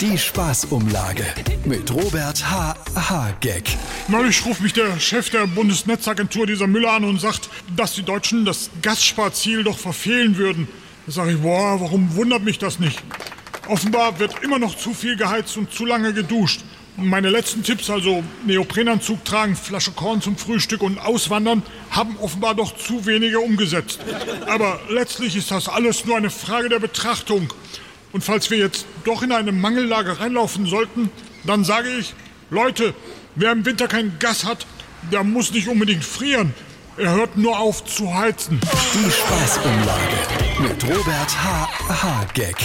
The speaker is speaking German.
Die Spaßumlage mit Robert H. H. Gag. Neulich ruft mich der Chef der Bundesnetzagentur dieser Müller an und sagt, dass die Deutschen das Gassparziel doch verfehlen würden. Da sage ich, boah, warum wundert mich das nicht? Offenbar wird immer noch zu viel geheizt und zu lange geduscht. Meine letzten Tipps, also Neoprenanzug tragen, Flasche Korn zum Frühstück und Auswandern, haben offenbar doch zu wenige umgesetzt. Aber letztlich ist das alles nur eine Frage der Betrachtung. Und falls wir jetzt doch in eine Mangellage reinlaufen sollten, dann sage ich, Leute, wer im Winter kein Gas hat, der muss nicht unbedingt frieren. Er hört nur auf zu heizen. Die Spaßumlage mit Robert H. H. Gag.